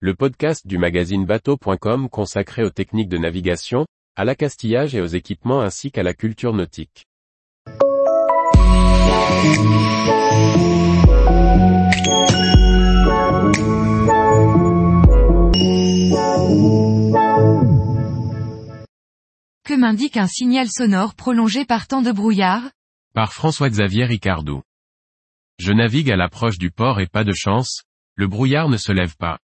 le podcast du magazine bateau.com consacré aux techniques de navigation, à l'accastillage et aux équipements ainsi qu'à la culture nautique. Que m'indique un signal sonore prolongé par temps de brouillard? Par François-Xavier Ricardou. Je navigue à l'approche du port et pas de chance, le brouillard ne se lève pas.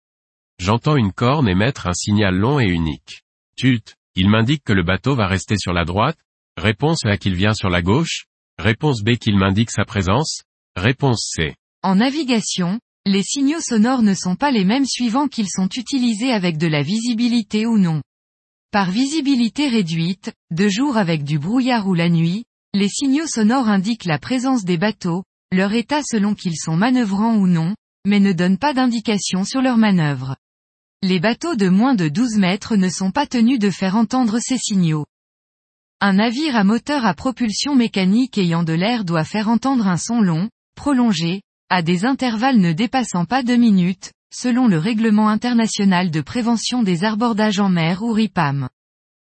J'entends une corne émettre un signal long et unique. Tut, il m'indique que le bateau va rester sur la droite, réponse A qu'il vient sur la gauche, réponse B qu'il m'indique sa présence, réponse C. En navigation, les signaux sonores ne sont pas les mêmes suivant qu'ils sont utilisés avec de la visibilité ou non. Par visibilité réduite, de jour avec du brouillard ou la nuit, les signaux sonores indiquent la présence des bateaux, leur état selon qu'ils sont manœuvrants ou non, mais ne donnent pas d'indication sur leur manœuvre. Les bateaux de moins de 12 mètres ne sont pas tenus de faire entendre ces signaux. Un navire à moteur à propulsion mécanique ayant de l'air doit faire entendre un son long, prolongé, à des intervalles ne dépassant pas deux minutes, selon le règlement international de prévention des abordages en mer ou RIPAM.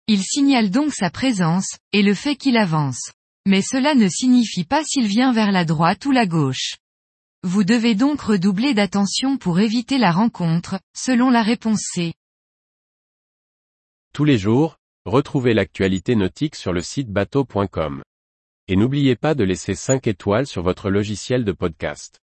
Il signale donc sa présence, et le fait qu'il avance. Mais cela ne signifie pas s'il vient vers la droite ou la gauche. Vous devez donc redoubler d'attention pour éviter la rencontre, selon la réponse C. Tous les jours, retrouvez l'actualité nautique sur le site bateau.com. Et n'oubliez pas de laisser 5 étoiles sur votre logiciel de podcast.